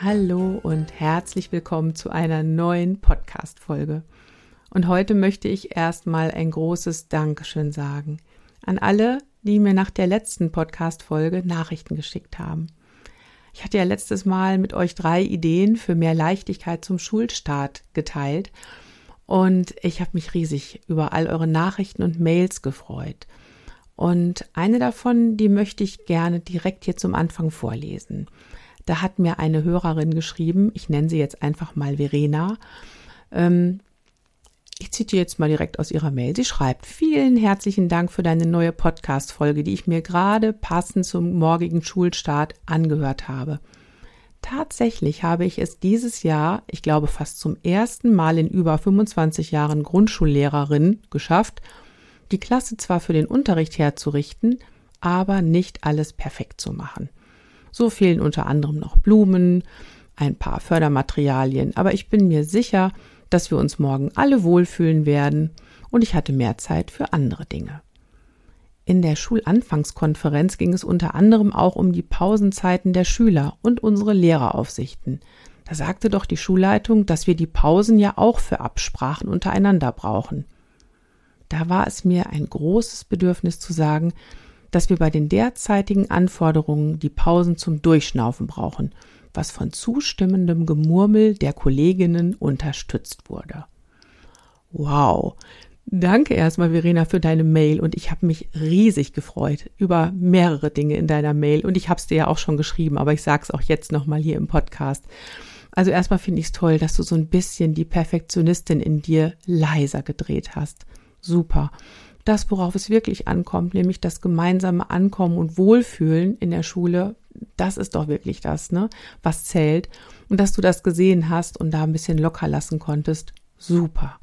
Hallo und herzlich willkommen zu einer neuen Podcast-Folge. Und heute möchte ich erstmal ein großes Dankeschön sagen an alle, die mir nach der letzten Podcast-Folge Nachrichten geschickt haben. Ich hatte ja letztes Mal mit euch drei Ideen für mehr Leichtigkeit zum Schulstart geteilt und ich habe mich riesig über all eure Nachrichten und Mails gefreut. Und eine davon, die möchte ich gerne direkt hier zum Anfang vorlesen. Da hat mir eine Hörerin geschrieben, ich nenne sie jetzt einfach mal Verena. Ähm, ich zitiere jetzt mal direkt aus ihrer Mail. Sie schreibt, vielen herzlichen Dank für deine neue Podcast-Folge, die ich mir gerade passend zum morgigen Schulstart angehört habe. Tatsächlich habe ich es dieses Jahr, ich glaube fast zum ersten Mal in über 25 Jahren Grundschullehrerin geschafft, die Klasse zwar für den Unterricht herzurichten, aber nicht alles perfekt zu machen. So fehlen unter anderem noch Blumen, ein paar Fördermaterialien, aber ich bin mir sicher, dass wir uns morgen alle wohlfühlen werden und ich hatte mehr Zeit für andere Dinge. In der Schulanfangskonferenz ging es unter anderem auch um die Pausenzeiten der Schüler und unsere Lehreraufsichten. Da sagte doch die Schulleitung, dass wir die Pausen ja auch für Absprachen untereinander brauchen. Da war es mir ein großes Bedürfnis zu sagen, dass wir bei den derzeitigen Anforderungen die Pausen zum Durchschnaufen brauchen, was von zustimmendem Gemurmel der Kolleginnen unterstützt wurde. Wow. Danke erstmal, Verena, für deine Mail und ich habe mich riesig gefreut über mehrere Dinge in deiner Mail und ich habe es dir ja auch schon geschrieben, aber ich sage es auch jetzt nochmal hier im Podcast. Also erstmal finde ich es toll, dass du so ein bisschen die Perfektionistin in dir leiser gedreht hast. Super das, worauf es wirklich ankommt, nämlich das gemeinsame Ankommen und Wohlfühlen in der Schule, das ist doch wirklich das, ne, was zählt. Und dass du das gesehen hast und da ein bisschen locker lassen konntest, super.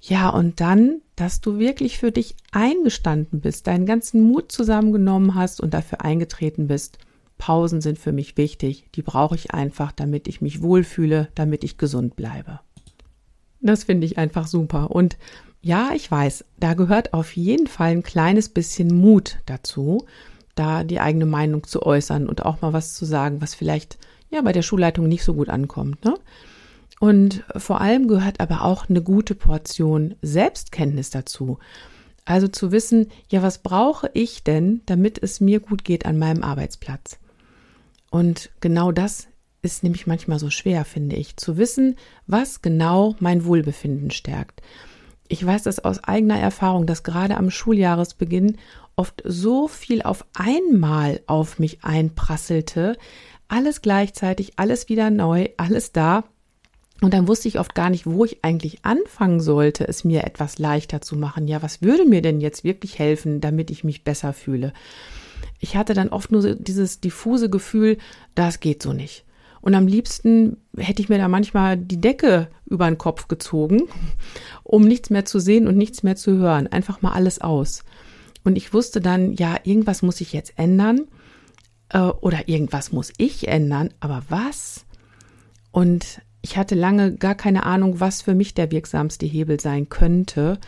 Ja, und dann, dass du wirklich für dich eingestanden bist, deinen ganzen Mut zusammengenommen hast und dafür eingetreten bist. Pausen sind für mich wichtig, die brauche ich einfach, damit ich mich wohlfühle, damit ich gesund bleibe. Das finde ich einfach super. Und ja, ich weiß, da gehört auf jeden Fall ein kleines bisschen Mut dazu, da die eigene Meinung zu äußern und auch mal was zu sagen, was vielleicht ja bei der Schulleitung nicht so gut ankommt. Ne? Und vor allem gehört aber auch eine gute Portion Selbstkenntnis dazu. Also zu wissen, ja, was brauche ich denn, damit es mir gut geht an meinem Arbeitsplatz? Und genau das ist nämlich manchmal so schwer, finde ich, zu wissen, was genau mein Wohlbefinden stärkt ich weiß das aus eigener Erfahrung, dass gerade am Schuljahresbeginn oft so viel auf einmal auf mich einprasselte, alles gleichzeitig, alles wieder neu, alles da. Und dann wusste ich oft gar nicht, wo ich eigentlich anfangen sollte, es mir etwas leichter zu machen. Ja, was würde mir denn jetzt wirklich helfen, damit ich mich besser fühle? Ich hatte dann oft nur dieses diffuse Gefühl, das geht so nicht. Und am liebsten hätte ich mir da manchmal die Decke über den Kopf gezogen, um nichts mehr zu sehen und nichts mehr zu hören. Einfach mal alles aus. Und ich wusste dann, ja, irgendwas muss ich jetzt ändern äh, oder irgendwas muss ich ändern. Aber was? Und ich hatte lange gar keine Ahnung, was für mich der wirksamste Hebel sein könnte,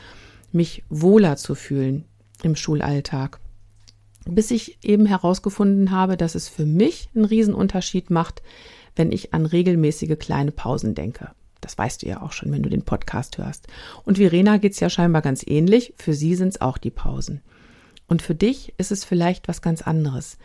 mich wohler zu fühlen im Schulalltag. Bis ich eben herausgefunden habe, dass es für mich einen Riesenunterschied macht, wenn ich an regelmäßige kleine Pausen denke. Das weißt du ja auch schon, wenn du den Podcast hörst. Und Verena geht's ja scheinbar ganz ähnlich. Für sie sind's auch die Pausen. Und für dich ist es vielleicht was ganz anderes.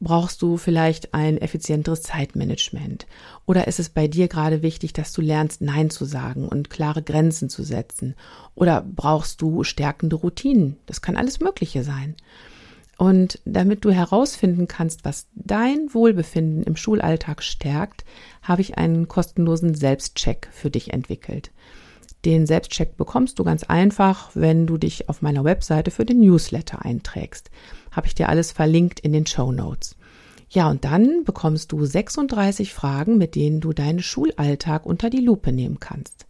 Brauchst du vielleicht ein effizienteres Zeitmanagement? Oder ist es bei dir gerade wichtig, dass du lernst, Nein zu sagen und klare Grenzen zu setzen? Oder brauchst du stärkende Routinen? Das kann alles Mögliche sein. Und damit du herausfinden kannst, was dein Wohlbefinden im Schulalltag stärkt, habe ich einen kostenlosen Selbstcheck für dich entwickelt. Den Selbstcheck bekommst du ganz einfach, wenn du dich auf meiner Webseite für den Newsletter einträgst. Habe ich dir alles verlinkt in den Show Notes. Ja, und dann bekommst du 36 Fragen, mit denen du deinen Schulalltag unter die Lupe nehmen kannst.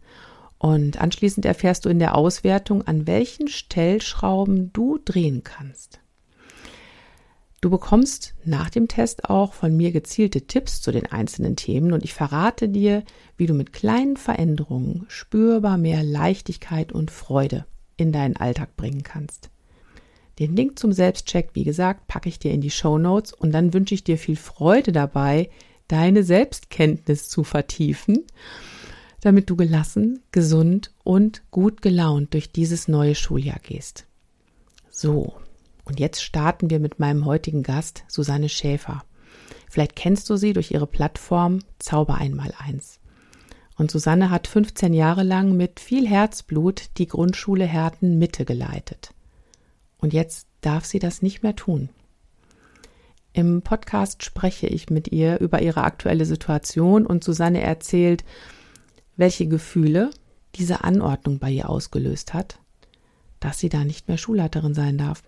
Und anschließend erfährst du in der Auswertung, an welchen Stellschrauben du drehen kannst. Du bekommst nach dem Test auch von mir gezielte Tipps zu den einzelnen Themen und ich verrate dir, wie du mit kleinen Veränderungen spürbar mehr Leichtigkeit und Freude in deinen Alltag bringen kannst. Den Link zum Selbstcheck, wie gesagt, packe ich dir in die Show Notes und dann wünsche ich dir viel Freude dabei, deine Selbstkenntnis zu vertiefen, damit du gelassen, gesund und gut gelaunt durch dieses neue Schuljahr gehst. So, und jetzt starten wir mit meinem heutigen Gast, Susanne Schäfer. Vielleicht kennst du sie durch ihre Plattform Zauber einmal eins. Und Susanne hat 15 Jahre lang mit viel Herzblut die Grundschule Herten Mitte geleitet. Und jetzt darf sie das nicht mehr tun. Im Podcast spreche ich mit ihr über ihre aktuelle Situation und Susanne erzählt, welche Gefühle diese Anordnung bei ihr ausgelöst hat, dass sie da nicht mehr Schulleiterin sein darf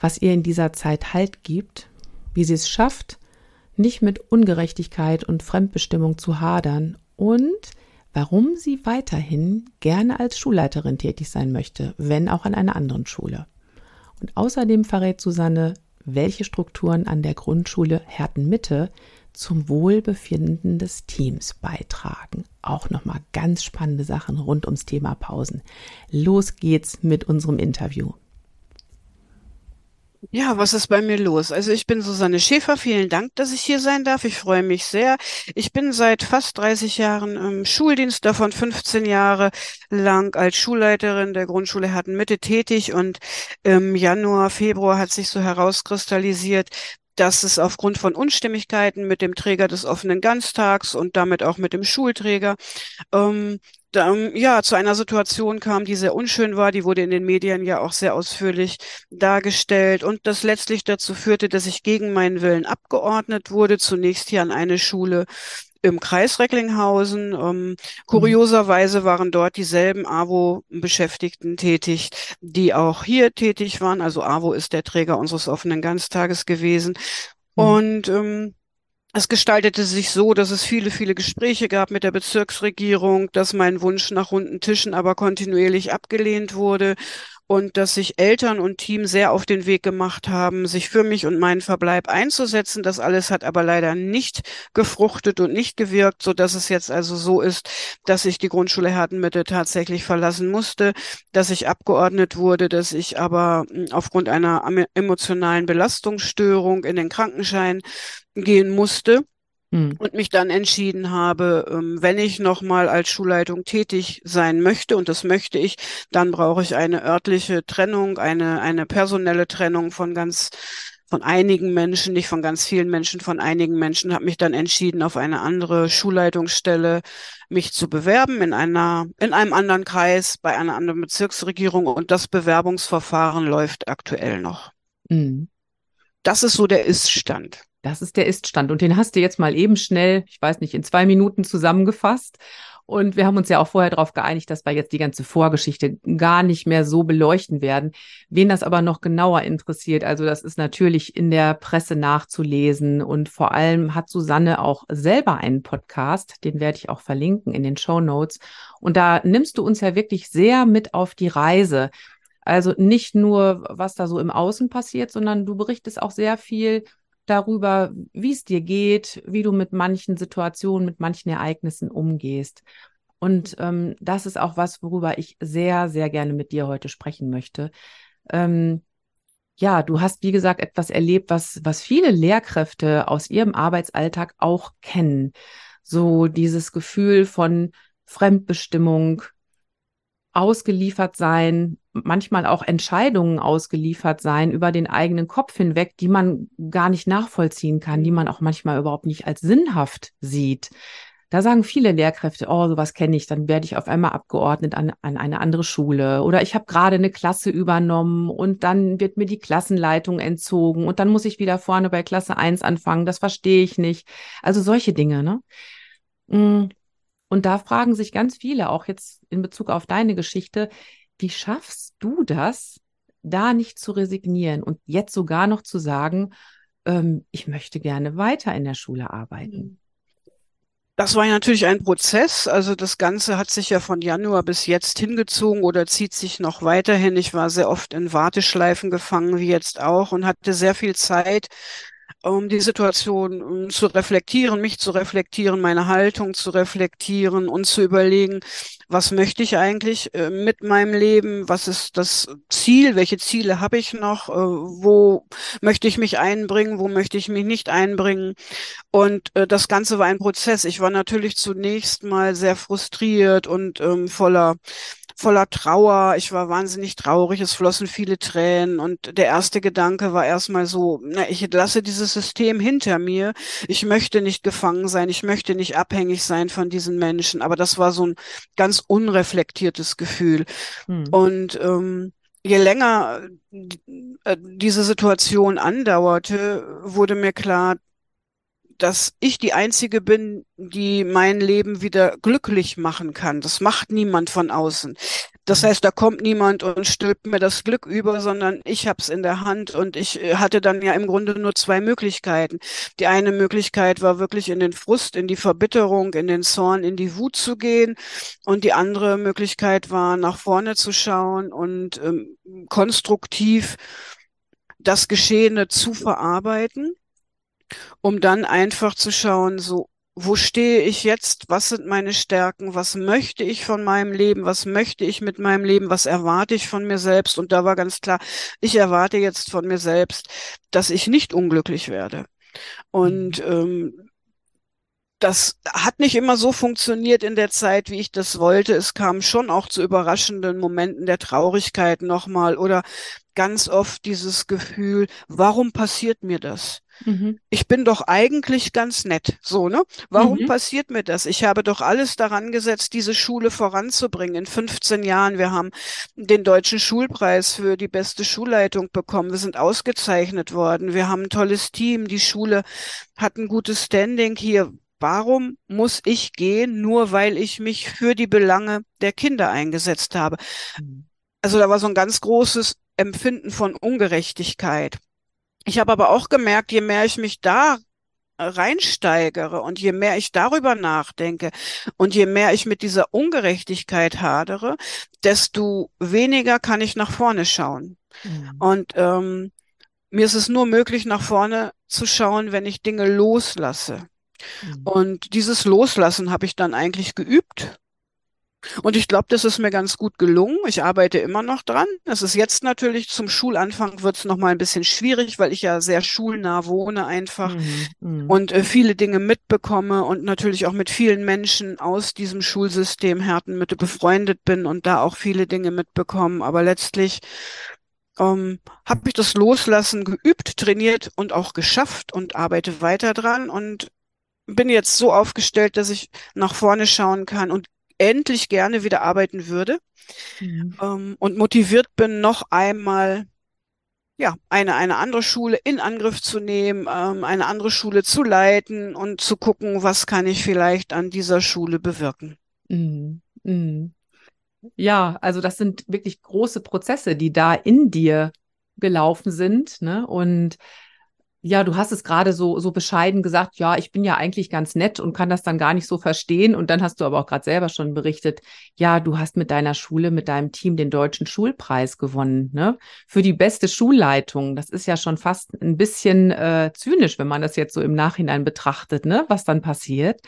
was ihr in dieser Zeit Halt gibt, wie sie es schafft, nicht mit Ungerechtigkeit und Fremdbestimmung zu hadern und warum sie weiterhin gerne als Schulleiterin tätig sein möchte, wenn auch an einer anderen Schule. Und außerdem verrät Susanne, welche Strukturen an der Grundschule Herten-Mitte zum Wohlbefinden des Teams beitragen. Auch nochmal ganz spannende Sachen rund ums Thema Pausen. Los geht's mit unserem Interview. Ja, was ist bei mir los? Also ich bin Susanne Schäfer. Vielen Dank, dass ich hier sein darf. Ich freue mich sehr. Ich bin seit fast 30 Jahren im Schuldienst, davon 15 Jahre lang als Schulleiterin der Grundschule Herten-Mitte tätig und im Januar, Februar hat sich so herauskristallisiert, dass es aufgrund von Unstimmigkeiten mit dem Träger des offenen Ganztags und damit auch mit dem Schulträger ähm, da, ja zu einer Situation kam, die sehr unschön war. Die wurde in den Medien ja auch sehr ausführlich dargestellt und das letztlich dazu führte, dass ich gegen meinen Willen abgeordnet wurde. Zunächst hier an eine Schule im Kreis Recklinghausen. Ähm, kurioserweise waren dort dieselben AWO-Beschäftigten tätig, die auch hier tätig waren. Also AWO ist der Träger unseres offenen Ganztages gewesen. Mhm. Und ähm, es gestaltete sich so, dass es viele, viele Gespräche gab mit der Bezirksregierung, dass mein Wunsch nach runden Tischen aber kontinuierlich abgelehnt wurde und dass sich Eltern und Team sehr auf den Weg gemacht haben, sich für mich und meinen Verbleib einzusetzen. Das alles hat aber leider nicht gefruchtet und nicht gewirkt, so dass es jetzt also so ist, dass ich die Grundschule Hertenmitte tatsächlich verlassen musste, dass ich abgeordnet wurde, dass ich aber hm, aufgrund einer emotionalen Belastungsstörung in den Krankenschein gehen musste hm. und mich dann entschieden habe, ähm, wenn ich nochmal als Schulleitung tätig sein möchte, und das möchte ich, dann brauche ich eine örtliche Trennung, eine, eine personelle Trennung von ganz von einigen Menschen, nicht von ganz vielen Menschen, von einigen Menschen, habe mich dann entschieden, auf eine andere Schulleitungsstelle mich zu bewerben in einer, in einem anderen Kreis, bei einer anderen Bezirksregierung und das Bewerbungsverfahren läuft aktuell noch. Mhm. Das ist so der Ist-Stand. Das ist der Iststand. Und den hast du jetzt mal eben schnell, ich weiß nicht, in zwei Minuten zusammengefasst. Und wir haben uns ja auch vorher darauf geeinigt, dass wir jetzt die ganze Vorgeschichte gar nicht mehr so beleuchten werden. Wen das aber noch genauer interessiert, also das ist natürlich in der Presse nachzulesen. Und vor allem hat Susanne auch selber einen Podcast, den werde ich auch verlinken in den Show Notes. Und da nimmst du uns ja wirklich sehr mit auf die Reise. Also nicht nur, was da so im Außen passiert, sondern du berichtest auch sehr viel darüber, wie es dir geht, wie du mit manchen Situationen, mit manchen Ereignissen umgehst. Und ähm, das ist auch was, worüber ich sehr, sehr gerne mit dir heute sprechen möchte. Ähm, ja, du hast, wie gesagt, etwas erlebt, was, was viele Lehrkräfte aus ihrem Arbeitsalltag auch kennen. So dieses Gefühl von Fremdbestimmung, ausgeliefert sein, manchmal auch Entscheidungen ausgeliefert sein über den eigenen Kopf hinweg, die man gar nicht nachvollziehen kann, die man auch manchmal überhaupt nicht als sinnhaft sieht. Da sagen viele Lehrkräfte, oh, sowas kenne ich, dann werde ich auf einmal abgeordnet an, an eine andere Schule oder ich habe gerade eine Klasse übernommen und dann wird mir die Klassenleitung entzogen und dann muss ich wieder vorne bei Klasse 1 anfangen, das verstehe ich nicht. Also solche Dinge, ne? Mm. Und da fragen sich ganz viele, auch jetzt in Bezug auf deine Geschichte, wie schaffst du das, da nicht zu resignieren und jetzt sogar noch zu sagen, ähm, ich möchte gerne weiter in der Schule arbeiten? Mhm. Das war ja natürlich ein Prozess. Also das Ganze hat sich ja von Januar bis jetzt hingezogen oder zieht sich noch weiterhin. Ich war sehr oft in Warteschleifen gefangen, wie jetzt auch, und hatte sehr viel Zeit, um die Situation um, zu reflektieren, mich zu reflektieren, meine Haltung zu reflektieren und zu überlegen, was möchte ich eigentlich äh, mit meinem Leben, was ist das Ziel, welche Ziele habe ich noch, äh, wo möchte ich mich einbringen, wo möchte ich mich nicht einbringen. Und äh, das Ganze war ein Prozess. Ich war natürlich zunächst mal sehr frustriert und ähm, voller voller Trauer. Ich war wahnsinnig traurig. Es flossen viele Tränen. Und der erste Gedanke war erstmal so, na, ich lasse dieses System hinter mir. Ich möchte nicht gefangen sein. Ich möchte nicht abhängig sein von diesen Menschen. Aber das war so ein ganz unreflektiertes Gefühl. Hm. Und ähm, je länger äh, diese Situation andauerte, wurde mir klar, dass ich die Einzige bin, die mein Leben wieder glücklich machen kann. Das macht niemand von außen. Das mhm. heißt, da kommt niemand und stülpt mir das Glück über, sondern ich habe es in der Hand und ich äh, hatte dann ja im Grunde nur zwei Möglichkeiten. Die eine Möglichkeit war wirklich in den Frust, in die Verbitterung, in den Zorn, in die Wut zu gehen und die andere Möglichkeit war, nach vorne zu schauen und ähm, konstruktiv das Geschehene zu verarbeiten um dann einfach zu schauen, so, wo stehe ich jetzt? Was sind meine Stärken? Was möchte ich von meinem Leben? Was möchte ich mit meinem Leben? Was erwarte ich von mir selbst? Und da war ganz klar, ich erwarte jetzt von mir selbst, dass ich nicht unglücklich werde. Und mhm. ähm, das hat nicht immer so funktioniert in der Zeit, wie ich das wollte. Es kam schon auch zu überraschenden Momenten der Traurigkeit nochmal oder ganz oft dieses Gefühl, warum passiert mir das? Mhm. Ich bin doch eigentlich ganz nett, so, ne? Warum mhm. passiert mir das? Ich habe doch alles daran gesetzt, diese Schule voranzubringen. In 15 Jahren, wir haben den deutschen Schulpreis für die beste Schulleitung bekommen. Wir sind ausgezeichnet worden. Wir haben ein tolles Team. Die Schule hat ein gutes Standing hier. Warum muss ich gehen, nur weil ich mich für die Belange der Kinder eingesetzt habe? Mhm. Also da war so ein ganz großes Empfinden von Ungerechtigkeit. Ich habe aber auch gemerkt, je mehr ich mich da reinsteigere und je mehr ich darüber nachdenke und je mehr ich mit dieser Ungerechtigkeit hadere, desto weniger kann ich nach vorne schauen. Mhm. Und ähm, mir ist es nur möglich, nach vorne zu schauen, wenn ich Dinge loslasse. Mhm. Und dieses Loslassen habe ich dann eigentlich geübt und ich glaube, das ist mir ganz gut gelungen. Ich arbeite immer noch dran. Es ist jetzt natürlich zum Schulanfang wird es noch mal ein bisschen schwierig, weil ich ja sehr schulnah wohne einfach mhm, mhm. und äh, viele Dinge mitbekomme und natürlich auch mit vielen Menschen aus diesem Schulsystem Härtenmitte befreundet bin und da auch viele Dinge mitbekommen. Aber letztlich ähm, habe ich das Loslassen geübt, trainiert und auch geschafft und arbeite weiter dran und bin jetzt so aufgestellt, dass ich nach vorne schauen kann und endlich gerne wieder arbeiten würde mhm. ähm, und motiviert bin, noch einmal ja, eine, eine andere Schule in Angriff zu nehmen, ähm, eine andere Schule zu leiten und zu gucken, was kann ich vielleicht an dieser Schule bewirken. Mhm. Mhm. Ja, also das sind wirklich große Prozesse, die da in dir gelaufen sind. Ne? Und ja, du hast es gerade so, so bescheiden gesagt, ja, ich bin ja eigentlich ganz nett und kann das dann gar nicht so verstehen. Und dann hast du aber auch gerade selber schon berichtet, ja, du hast mit deiner Schule, mit deinem Team den deutschen Schulpreis gewonnen, ne? Für die beste Schulleitung. Das ist ja schon fast ein bisschen äh, zynisch, wenn man das jetzt so im Nachhinein betrachtet, ne? Was dann passiert.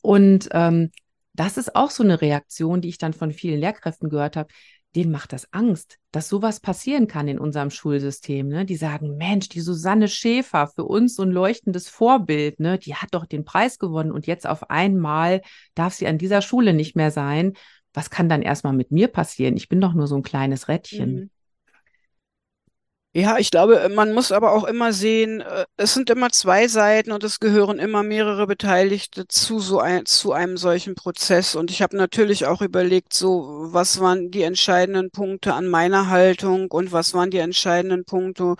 Und ähm, das ist auch so eine Reaktion, die ich dann von vielen Lehrkräften gehört habe denen macht das Angst, dass sowas passieren kann in unserem Schulsystem. Ne? Die sagen, Mensch, die Susanne Schäfer, für uns so ein leuchtendes Vorbild, ne? die hat doch den Preis gewonnen und jetzt auf einmal darf sie an dieser Schule nicht mehr sein. was kann dann erstmal mit mir passieren? Ich bin doch nur so ein kleines Rädchen. Mhm. Ja, ich glaube, man muss aber auch immer sehen, äh, es sind immer zwei Seiten und es gehören immer mehrere Beteiligte zu so ein, zu einem solchen Prozess. Und ich habe natürlich auch überlegt, so, was waren die entscheidenden Punkte an meiner Haltung und was waren die entscheidenden Punkte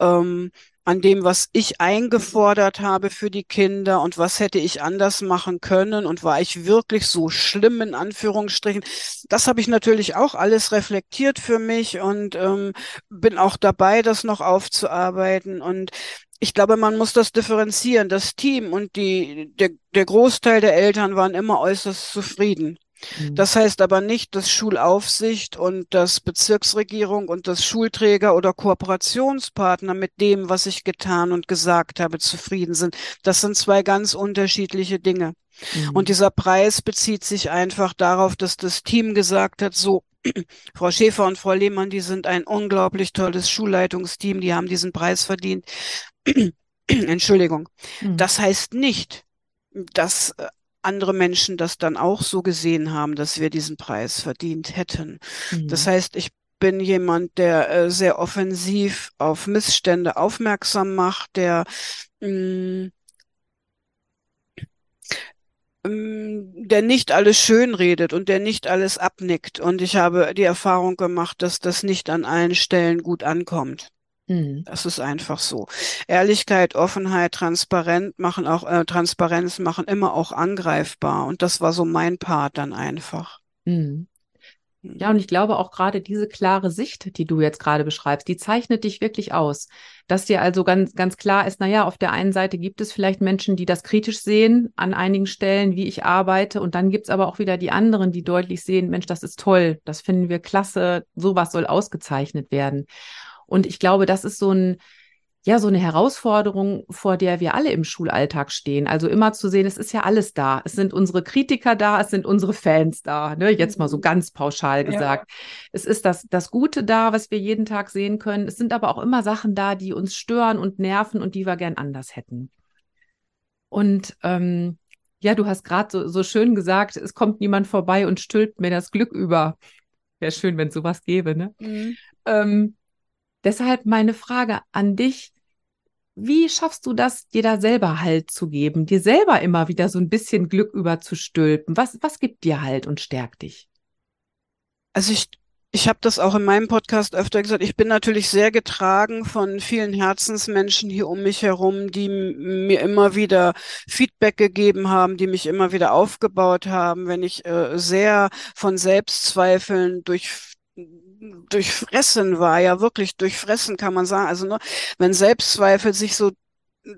ähm, an dem, was ich eingefordert habe für die Kinder und was hätte ich anders machen können und war ich wirklich so schlimm in Anführungsstrichen. Das habe ich natürlich auch alles reflektiert für mich und ähm, bin auch dabei, das noch aufzuarbeiten und ich glaube, man muss das differenzieren. Das Team und die, der, der Großteil der Eltern waren immer äußerst zufrieden. Mhm. Das heißt aber nicht, dass Schulaufsicht und das Bezirksregierung und das Schulträger oder Kooperationspartner mit dem, was ich getan und gesagt habe, zufrieden sind. Das sind zwei ganz unterschiedliche Dinge. Mhm. Und dieser Preis bezieht sich einfach darauf, dass das Team gesagt hat, so, Frau Schäfer und Frau Lehmann, die sind ein unglaublich tolles Schulleitungsteam, die haben diesen Preis verdient. Entschuldigung. Mhm. Das heißt nicht, dass äh, andere Menschen das dann auch so gesehen haben, dass wir diesen Preis verdient hätten. Mhm. Das heißt, ich bin jemand, der äh, sehr offensiv auf Missstände aufmerksam macht, der mh, mm, mm, der nicht alles schön redet und der nicht alles abnickt. Und ich habe die Erfahrung gemacht, dass das nicht an allen Stellen gut ankommt. Mhm. Das ist einfach so. Ehrlichkeit, Offenheit, Transparenz machen auch äh, Transparenz machen immer auch angreifbar und das war so mein Part dann einfach. Mhm. Ja, und ich glaube auch gerade diese klare Sicht, die du jetzt gerade beschreibst, die zeichnet dich wirklich aus. Dass dir also ganz, ganz klar ist, naja, auf der einen Seite gibt es vielleicht Menschen, die das kritisch sehen an einigen Stellen, wie ich arbeite. Und dann gibt es aber auch wieder die anderen, die deutlich sehen, Mensch, das ist toll, das finden wir klasse, sowas soll ausgezeichnet werden. Und ich glaube, das ist so ein, ja, so eine Herausforderung, vor der wir alle im Schulalltag stehen. Also immer zu sehen, es ist ja alles da. Es sind unsere Kritiker da, es sind unsere Fans da, ne? Jetzt mal so mhm. ganz pauschal gesagt. Ja. Es ist das, das Gute da, was wir jeden Tag sehen können. Es sind aber auch immer Sachen da, die uns stören und nerven und die wir gern anders hätten. Und ähm, ja, du hast gerade so, so schön gesagt, es kommt niemand vorbei und stülpt mir das Glück über. Wäre schön, wenn es sowas gäbe, ne? Mhm. Ähm, Deshalb meine Frage an dich. Wie schaffst du das, dir da selber Halt zu geben, dir selber immer wieder so ein bisschen Glück überzustülpen? Was, was gibt dir Halt und stärkt dich? Also ich, ich habe das auch in meinem Podcast öfter gesagt. Ich bin natürlich sehr getragen von vielen Herzensmenschen hier um mich herum, die mir immer wieder Feedback gegeben haben, die mich immer wieder aufgebaut haben. Wenn ich äh, sehr von Selbstzweifeln durch durchfressen war, ja wirklich durchfressen kann man sagen. Also ne, wenn Selbstzweifel sich so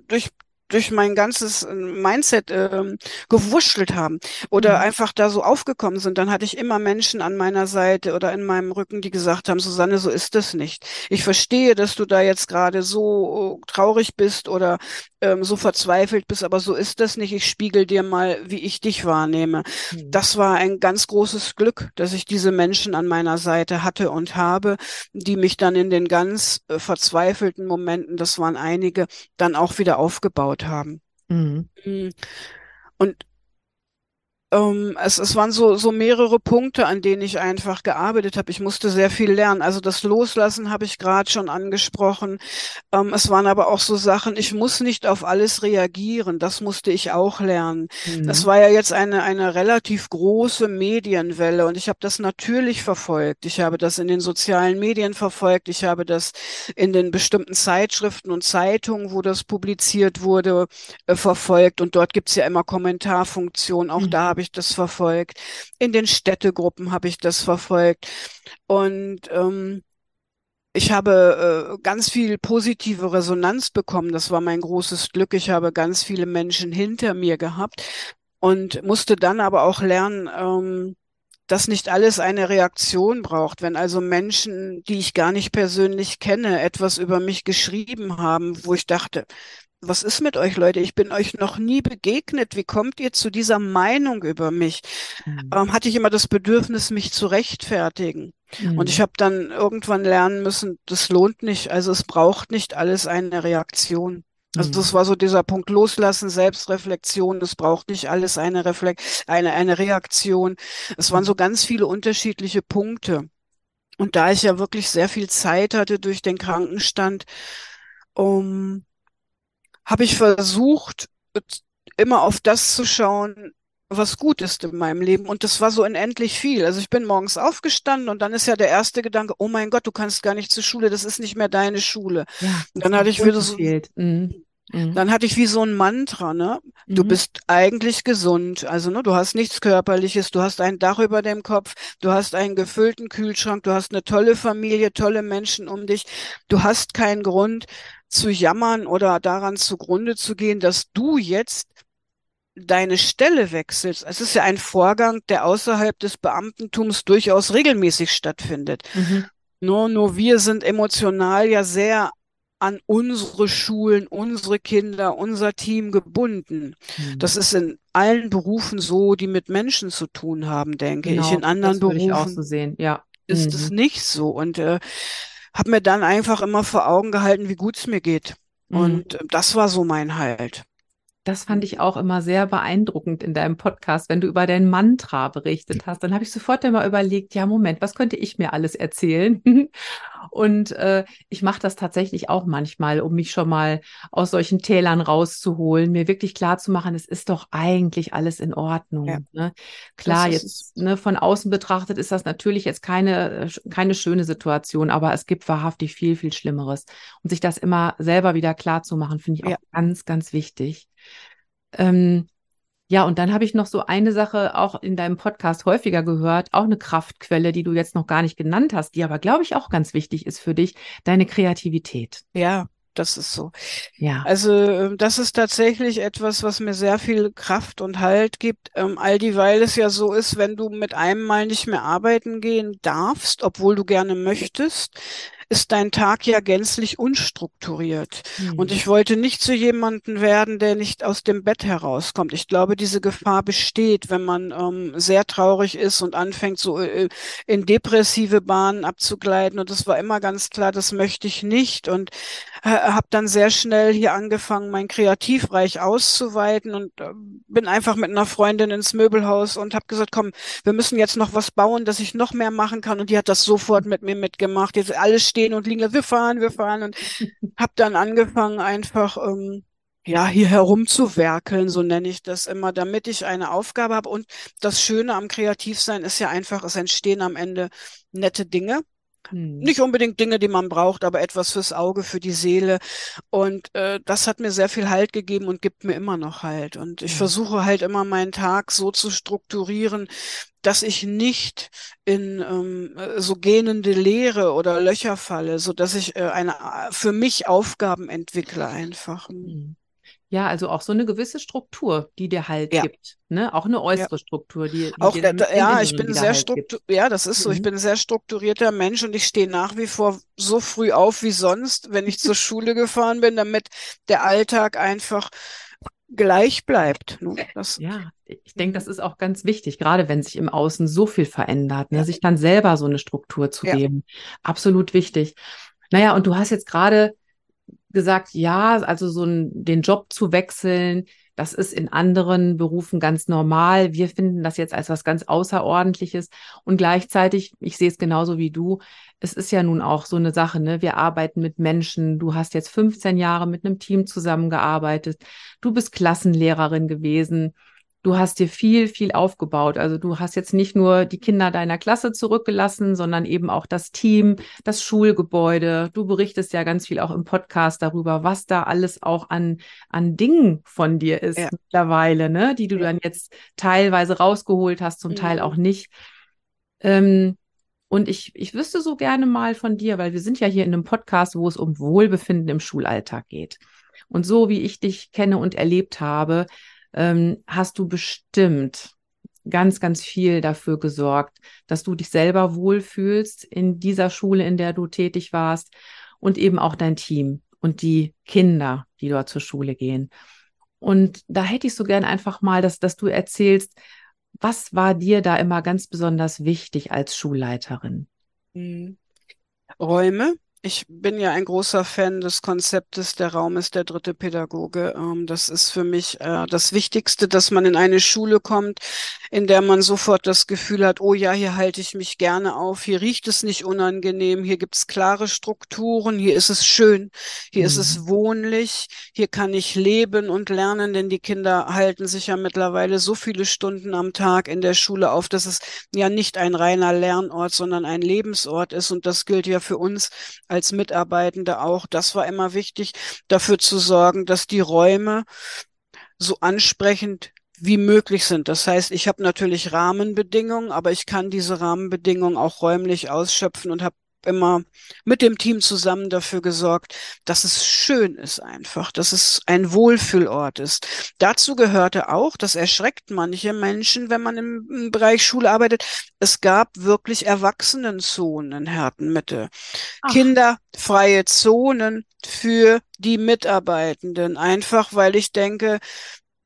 durch durch mein ganzes äh, Mindset äh, gewurschtelt haben oder mhm. einfach da so aufgekommen sind, dann hatte ich immer Menschen an meiner Seite oder in meinem Rücken, die gesagt haben, Susanne, so ist das nicht. Ich verstehe, dass du da jetzt gerade so traurig bist oder ähm, so verzweifelt bist, aber so ist das nicht. Ich spiegel dir mal, wie ich dich wahrnehme. Mhm. Das war ein ganz großes Glück, dass ich diese Menschen an meiner Seite hatte und habe, die mich dann in den ganz äh, verzweifelten Momenten, das waren einige, dann auch wieder aufgebaut haben. Mhm. mhm. Und ähm, es, es waren so, so mehrere Punkte, an denen ich einfach gearbeitet habe. Ich musste sehr viel lernen. Also das Loslassen habe ich gerade schon angesprochen. Ähm, es waren aber auch so Sachen, ich muss nicht auf alles reagieren. Das musste ich auch lernen. Mhm. Das war ja jetzt eine, eine relativ große Medienwelle und ich habe das natürlich verfolgt. Ich habe das in den sozialen Medien verfolgt. Ich habe das in den bestimmten Zeitschriften und Zeitungen, wo das publiziert wurde, äh, verfolgt. Und dort gibt's ja immer Kommentarfunktionen. Auch mhm. da habe ich das verfolgt. In den Städtegruppen habe ich das verfolgt. Und ähm, ich habe äh, ganz viel positive Resonanz bekommen. Das war mein großes Glück. Ich habe ganz viele Menschen hinter mir gehabt und musste dann aber auch lernen, ähm, dass nicht alles eine Reaktion braucht. Wenn also Menschen, die ich gar nicht persönlich kenne, etwas über mich geschrieben haben, wo ich dachte, was ist mit euch, Leute? Ich bin euch noch nie begegnet. Wie kommt ihr zu dieser Meinung über mich? Mhm. Ähm, hatte ich immer das Bedürfnis, mich zu rechtfertigen. Mhm. Und ich habe dann irgendwann lernen müssen, das lohnt nicht. Also es braucht nicht alles eine Reaktion. Also das war so dieser Punkt Loslassen, Selbstreflexion. Es braucht nicht alles eine Reflex, eine, eine Reaktion. Es waren so ganz viele unterschiedliche Punkte. Und da ich ja wirklich sehr viel Zeit hatte durch den Krankenstand, um, habe ich versucht, immer auf das zu schauen, was gut ist in meinem Leben. Und das war so unendlich viel. Also ich bin morgens aufgestanden und dann ist ja der erste Gedanke, oh mein Gott, du kannst gar nicht zur Schule, das ist nicht mehr deine Schule. Ja, und dann hatte ich wieder so, mhm. Mhm. Dann hatte ich wie so ein Mantra, ne? Du Mhm. bist eigentlich gesund. Also, ne, du hast nichts Körperliches, du hast ein Dach über dem Kopf, du hast einen gefüllten Kühlschrank, du hast eine tolle Familie, tolle Menschen um dich. Du hast keinen Grund zu jammern oder daran zugrunde zu gehen, dass du jetzt deine Stelle wechselst. Es ist ja ein Vorgang, der außerhalb des Beamtentums durchaus regelmäßig stattfindet. Mhm. Nur, nur wir sind emotional ja sehr an unsere Schulen, unsere Kinder, unser Team gebunden. Mhm. Das ist in allen Berufen so, die mit Menschen zu tun haben, denke ich. Genau, In anderen das würde ich auch Berufen so sehen. Ja. ist es Mhm. nicht so. Und äh, habe mir dann einfach immer vor Augen gehalten, wie gut es mir geht. Mhm. Und äh, das war so mein Halt. Das fand ich auch immer sehr beeindruckend in deinem Podcast, wenn du über dein Mantra berichtet hast. Dann habe ich sofort immer überlegt, ja, Moment, was könnte ich mir alles erzählen? Und äh, ich mache das tatsächlich auch manchmal, um mich schon mal aus solchen Tälern rauszuholen, mir wirklich klar zu machen, es ist doch eigentlich alles in Ordnung. Ja. Ne? Klar, jetzt ne, von außen betrachtet ist das natürlich jetzt keine, äh, keine schöne Situation, aber es gibt wahrhaftig viel, viel Schlimmeres. Und sich das immer selber wieder klar zu machen, finde ich auch Ja. ganz, ganz wichtig. Ähm, ja, und dann habe ich noch so eine Sache auch in deinem Podcast häufiger gehört, auch eine Kraftquelle, die du jetzt noch gar nicht genannt hast, die aber, glaube ich, auch ganz wichtig ist für dich, deine Kreativität. Ja, das ist so. Ja. Also ähm, das ist tatsächlich etwas, was mir sehr viel Kraft und Halt gibt. Ähm, all dieweil es ja so ist, wenn du mit einem Mal nicht mehr arbeiten gehen darfst, obwohl du gerne möchtest, ist dein Tag ja gänzlich unstrukturiert. Und Hm. ich wollte nicht zu jemandem werden, der nicht aus dem Bett herauskommt. Ich glaube, diese Gefahr besteht, wenn man ähm, sehr traurig ist und anfängt, so äh, in depressive Bahnen abzugleiten. Und das war immer ganz klar, das möchte ich nicht. Und äh, habe dann sehr schnell hier angefangen, mein Kreativreich auszuweiten und äh, bin einfach mit einer Freundin ins Möbelhaus und habe gesagt, komm, wir müssen jetzt noch was bauen, dass ich noch mehr machen kann. Und die hat das sofort mit mir mitgemacht. Jetzt alles stehen und liegen, wir fahren, wir fahren. Und habe dann angefangen, einfach ähm, ja hier herumzuwerkeln, so nenne ich das immer, damit ich eine Aufgabe habe. Und das Schöne am Kreativsein ist ja einfach, es entstehen am Ende nette Dinge. Hm. Nicht unbedingt Dinge, die man braucht, aber etwas fürs Auge, für die Seele. Und äh, das hat mir sehr viel Halt gegeben und gibt mir immer noch Halt. Und ich Ja. versuche halt immer meinen Tag so zu strukturieren, dass ich nicht in ähm, äh, so gähnende Leere oder Löcher falle, so dass ich äh, eine äh, für mich Aufgaben entwickle einfach. Hm. Ja, also auch so eine gewisse Struktur, die dir Halt Ja. gibt, ne? Auch eine Ja. äußere Struktur, die, die Auch dir den ja, ich bin sehr Halt struktur, ja, das ist so. Ich Mhm. bin ein sehr strukturierter Mensch und ich stehe nach wie vor so früh auf wie sonst, wenn ich zur Schule gefahren bin, damit der Alltag einfach gleich bleibt. ne? Das, Ja, ich denke, das ist auch ganz wichtig, gerade wenn sich im Außen so viel verändert, ne, Ja. sich dann selber so eine Struktur zu Ja. geben. Absolut wichtig. Naja, und du hast jetzt gerade gesagt, ja, also so ein, den Job zu wechseln, das ist in anderen Berufen ganz normal. Wir finden das jetzt als was ganz Außerordentliches. Und gleichzeitig, ich sehe es genauso wie du, es ist ja nun auch so eine Sache, ne? Wir arbeiten mit Menschen. Du hast jetzt 15 Jahre mit einem Team zusammengearbeitet. Du bist Klassenlehrerin gewesen. Du hast dir viel, viel aufgebaut. Also du hast jetzt nicht nur die Kinder deiner Klasse zurückgelassen, sondern eben auch das Team, das Schulgebäude. Du berichtest ja ganz viel auch im Podcast darüber, was da alles auch an, an Dingen von dir ist Ja. mittlerweile, ne? Die du Ja. dann jetzt teilweise rausgeholt hast, zum Teil Mhm. auch nicht. Ähm, und ich, ich wüsste so gerne mal von dir, weil wir sind ja hier in einem Podcast, wo es um Wohlbefinden im Schulalltag geht. Und so wie ich dich kenne und erlebt habe, ähm, hast du bestimmt ganz, ganz viel dafür gesorgt, dass du dich selber wohlfühlst in dieser Schule, in der du tätig warst und eben auch dein Team und die Kinder, die dort zur Schule gehen. Und da hätte ich so gern einfach mal, dass, dass du erzählst, was war dir da immer ganz besonders wichtig als Schulleiterin? Mhm. Räume, Ich bin ja ein großer Fan des Konzeptes, der Raum ist der dritte Pädagoge. Ähm, das ist für mich äh, das Wichtigste, dass man in eine Schule kommt, in der man sofort das Gefühl hat, oh ja, hier halte ich mich gerne auf, hier riecht es nicht unangenehm, hier gibt es klare Strukturen, hier ist es schön, hier mhm. ist es mhm. wohnlich, hier kann ich leben und lernen, denn die Kinder halten sich ja mittlerweile so viele Stunden am Tag in der Schule auf, dass es ja nicht ein reiner Lernort, sondern ein Lebensort ist. Und das gilt ja für uns als Mitarbeitende auch. Das war immer wichtig, dafür zu sorgen, dass die Räume so ansprechend wie möglich sind. Das heißt, ich habe natürlich Rahmenbedingungen, aber ich kann diese Rahmenbedingungen auch räumlich ausschöpfen und habe immer mit dem Team zusammen dafür gesorgt, dass es schön ist einfach, dass es ein Wohlfühlort ist. Dazu gehörte auch, das erschreckt manche Menschen, wenn man im, im Bereich Schule arbeitet, es gab wirklich Erwachsenenzonen in Hertenmitte. Ach. Kinderfreie Zonen für die Mitarbeitenden. Einfach, weil ich denke,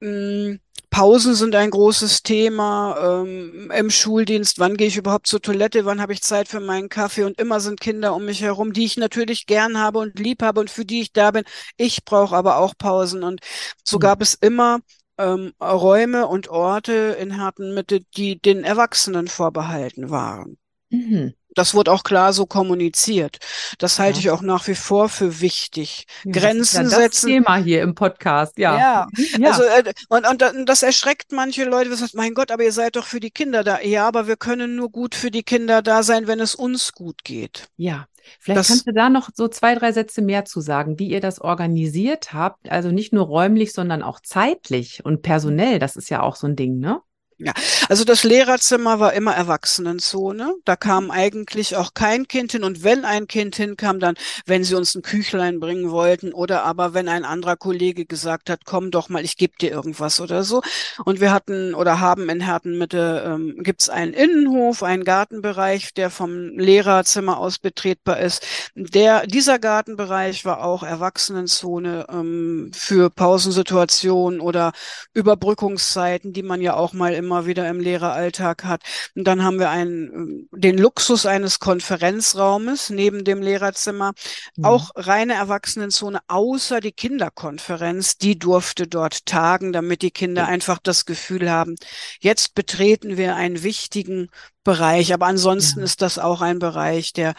mh, hm, Pausen sind ein großes Thema ähm, im Schuldienst. Wann gehe ich überhaupt zur Toilette? Wann habe ich Zeit für meinen Kaffee? Und immer sind Kinder um mich herum, die ich natürlich gern habe und lieb habe und für die ich da bin. Ich brauche aber auch Pausen. Und so mhm. gab es immer ähm, Räume und Orte in Hertenmitte, die den Erwachsenen vorbehalten waren. Mhm. Das wurde auch klar so kommuniziert. Das halte ja. ich auch nach wie vor für wichtig. Ja, Grenzen das ist ja das setzen. Thema hier im Podcast, ja. Ja, ja. also äh, und, und das erschreckt manche Leute. Was heißt, mein Gott, aber ihr seid doch für die Kinder da. Ja, aber wir können nur gut für die Kinder da sein, wenn es uns gut geht. Ja. Vielleicht das, kannst du da noch so zwei, drei Sätze mehr zu sagen, wie ihr das organisiert habt. Also nicht nur räumlich, sondern auch zeitlich und personell. Das ist ja auch so ein Ding, ne? Ja, also das Lehrerzimmer war immer Erwachsenenzone. Da kam eigentlich auch kein Kind hin. Und wenn ein Kind hinkam, dann, wenn sie uns ein Küchlein bringen wollten oder aber wenn ein anderer Kollege gesagt hat, komm doch mal, ich gebe dir irgendwas oder so. Und wir hatten oder haben in Hertenmitte, ähm, gibt einen Innenhof, einen Gartenbereich, der vom Lehrerzimmer aus betretbar ist. Der, dieser Gartenbereich war auch Erwachsenenzone ähm, für Pausensituationen oder Überbrückungszeiten, die man ja auch mal immer immer wieder im Lehreralltag hat. Und dann haben wir einen, den Luxus eines Konferenzraumes neben dem Lehrerzimmer, mhm. auch reine Erwachsenenzone, außer die Kinderkonferenz, die durfte dort tagen, damit die Kinder mhm. einfach das Gefühl haben, jetzt betreten wir einen wichtigen Bereich. Aber ansonsten ja. ist das auch ein Bereich, der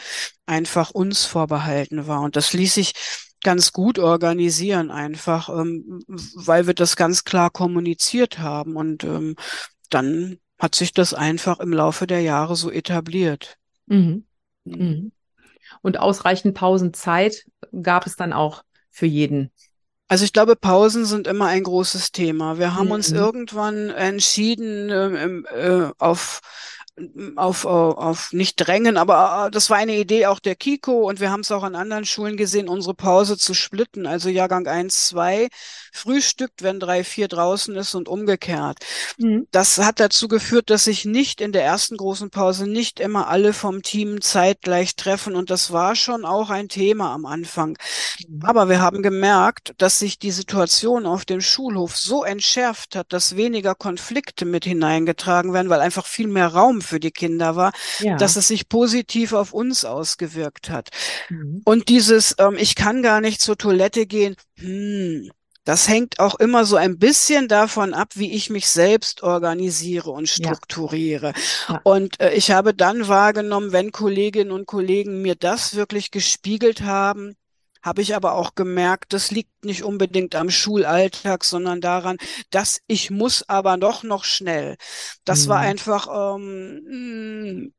einfach uns vorbehalten war. Und das ließ sich ganz gut organisieren, einfach, ähm, weil wir das ganz klar kommuniziert haben. Und ähm, dann hat sich das einfach im Laufe der Jahre so etabliert. Mhm. Mhm. mhm. Und ausreichend Pausenzeit gab es dann auch für jeden. Also ich glaube, Pausen sind immer ein großes Thema. Wir haben mhm. uns irgendwann entschieden, ähm, äh, auf auf, auf nicht drängen, aber äh, das war eine Idee auch der Kiko und wir haben es auch an anderen Schulen gesehen, unsere Pause zu splitten. Also Jahrgang 1, 2 frühstückt, wenn 3, 4 draußen ist und umgekehrt. Mhm. Das hat dazu geführt, dass sich nicht in der ersten großen Pause nicht immer alle vom Team zeitgleich treffen und das war schon auch ein Thema am Anfang. Mhm. Aber wir haben gemerkt, dass sich die Situation auf dem Schulhof so entschärft hat, dass weniger Konflikte mit hineingetragen werden, weil einfach viel mehr Raum für die Kinder war, ja. dass es sich positiv auf uns ausgewirkt hat. Mhm. Und dieses, ähm, ich kann gar nicht zur Toilette gehen, hm, das hängt auch immer so ein bisschen davon ab, wie ich mich selbst organisiere und strukturiere. Ja. Ja. Und äh, ich habe dann wahrgenommen, wenn Kolleginnen und Kollegen mir das wirklich gespiegelt haben, habe ich aber auch gemerkt, das liegt nicht unbedingt am Schulalltag, sondern daran, dass ich muss aber doch noch schnell. Das mhm. war einfach, ähm,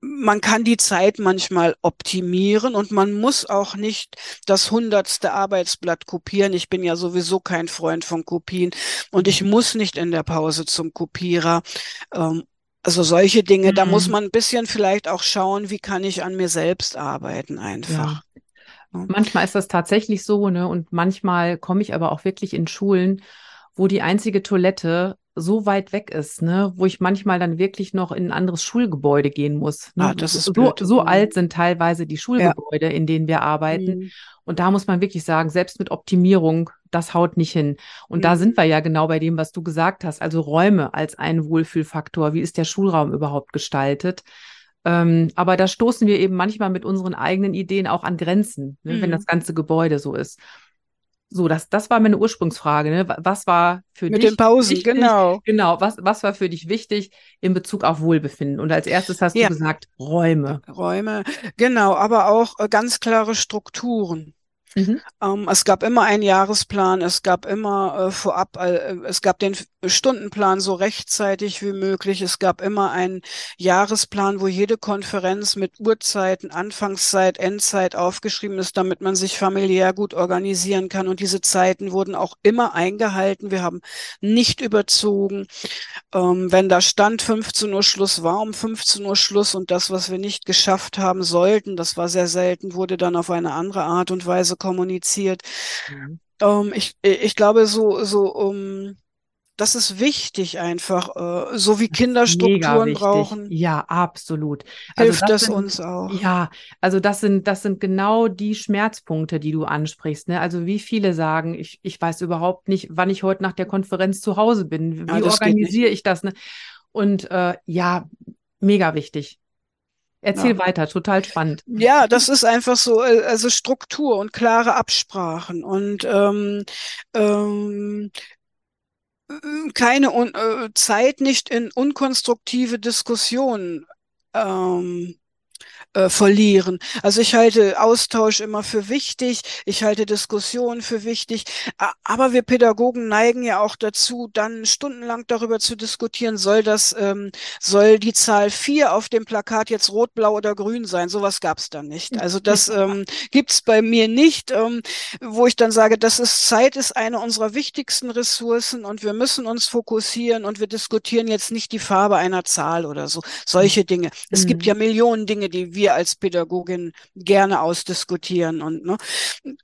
man kann die Zeit manchmal optimieren und man muss auch nicht das hundertste Arbeitsblatt kopieren. Ich bin ja sowieso kein Freund von Kopien und ich mhm. muss nicht in der Pause zum Kopierer. Ähm, also solche Dinge, mhm. da muss mhm. man ein bisschen vielleicht auch schauen, wie kann ich an mir selbst arbeiten einfach. Ja. Manchmal ist das tatsächlich so, ne? Und manchmal komme ich aber auch wirklich in Schulen, wo die einzige Toilette so weit weg ist, ne, wo ich manchmal dann wirklich noch in ein anderes Schulgebäude gehen muss. Ne? Ah, das ist so, blöd. so alt sind teilweise die Schulgebäude, ja. in denen wir arbeiten. Mhm. Und da muss man wirklich sagen, selbst mit Optimierung, das haut nicht hin. Und mhm. da sind wir ja genau bei dem, was du gesagt hast. Also Räume als ein Wohlfühlfaktor. Wie ist der Schulraum überhaupt gestaltet? Ähm, aber da stoßen wir eben manchmal mit unseren eigenen Ideen auch an Grenzen, ne, wenn Mhm. das ganze Gebäude so ist. So, das, das war meine Ursprungsfrage. Ne? Wa- Was war für Mit dich den Pausen, wichtig? genau. Genau, was, was war für dich wichtig in Bezug auf Wohlbefinden? Und als erstes hast du Ja. gesagt, Räume. Räume, genau, aber auch äh, ganz klare Strukturen. Mhm. Ähm, es gab immer einen Jahresplan, es gab immer äh, vorab, äh, es gab den Stundenplan so rechtzeitig wie möglich, es gab immer einen Jahresplan, wo jede Konferenz mit Uhrzeiten, Anfangszeit, Endzeit aufgeschrieben ist, damit man sich familiär gut organisieren kann. Und diese Zeiten wurden auch immer eingehalten. Wir haben nicht überzogen. Ähm, wenn da stand 15 Uhr Schluss, war um 15 Uhr Schluss und das, was wir nicht geschafft haben sollten, das war sehr selten, wurde dann auf eine andere Art und Weise kommuniziert. Mhm. Ähm, ich, ich glaube, so, so, um, das ist wichtig einfach, äh, so wie Kinder Strukturen brauchen, Ja, absolut. Also hilft das das sind, uns auch. ja, also das sind, das sind genau die Schmerzpunkte, die du ansprichst, ne? Also wie viele sagen, ich, ich weiß überhaupt nicht, wann ich heute nach der Konferenz zu Hause bin. Ja, Wie geht nicht. organisiere ich das, ne? Und äh, ja, mega wichtig. Erzähl Ja. weiter, total spannend. Ja, das ist einfach so, äh, also Struktur und klare Absprachen und ähm, ähm, keine un äh, Zeit nicht in unkonstruktive Diskussionen ähm, äh, verlieren. Also ich halte Austausch immer für wichtig, ich halte Diskussionen für wichtig, aber wir Pädagogen neigen ja auch dazu, dann stundenlang darüber zu diskutieren, soll das, ähm, soll die Zahl vier auf dem Plakat jetzt rot, blau oder grün sein? Sowas gab es dann nicht. Also das ähm, gibt's bei mir nicht, ähm, wo ich dann sage, das ist Zeit ist eine unserer wichtigsten Ressourcen und wir müssen uns fokussieren und wir diskutieren jetzt nicht die Farbe einer Zahl oder so. Solche Dinge. Es gibt Mhm. ja Millionen Dinge, die wir als Pädagogin gerne ausdiskutieren und ne,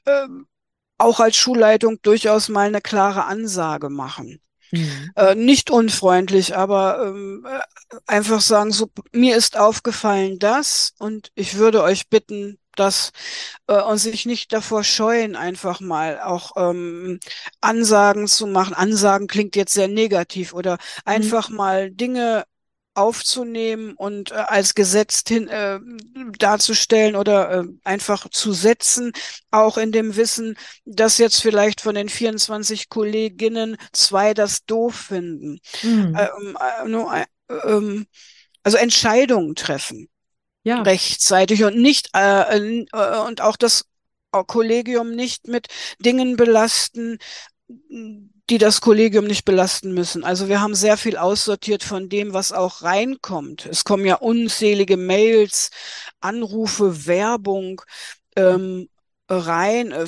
ähm, auch als Schulleitung durchaus mal eine klare Ansage machen. Mhm. Äh, nicht unfreundlich, aber ähm, äh, einfach sagen, so, mir ist aufgefallen das und ich würde euch bitten, das äh, und sich nicht davor scheuen, einfach mal auch ähm, Ansagen zu machen. Ansagen klingt jetzt sehr negativ oder Mhm. einfach mal Dinge aufzunehmen und äh, als gesetzt hin, äh, darzustellen oder äh, einfach zu setzen, auch in dem Wissen, dass jetzt vielleicht von den 24 Kolleginnen zwei das doof finden. Mhm. Ähm, äh, nur, äh, ähm, also Entscheidungen treffen Ja. rechtzeitig und nicht äh, äh, und auch das Kollegium nicht mit Dingen belasten, die das Kollegium nicht belasten müssen. Also wir haben sehr viel aussortiert von dem, was auch reinkommt. Es kommen ja unzählige Mails, Anrufe, Werbung ähm, rein. Äh,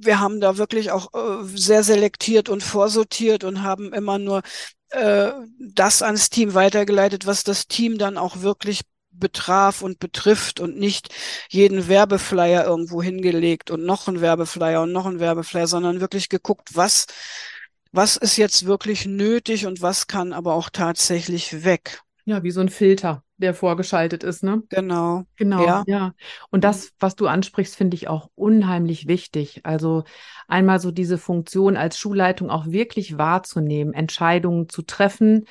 Wir haben da wirklich auch äh, sehr selektiert und vorsortiert und haben immer nur äh, das ans Team weitergeleitet, was das Team dann auch wirklich betraf und betrifft und nicht jeden Werbeflyer irgendwo hingelegt und noch ein Werbeflyer und noch ein Werbeflyer, sondern wirklich geguckt, was, was ist jetzt wirklich nötig und was kann aber auch tatsächlich weg. Ja, wie so ein Filter, der vorgeschaltet ist, ne? Genau. Genau, Ja. ja. Und das, was du ansprichst, finde ich auch unheimlich wichtig. Also einmal so diese Funktion als Schulleitung auch wirklich wahrzunehmen, Entscheidungen zu treffen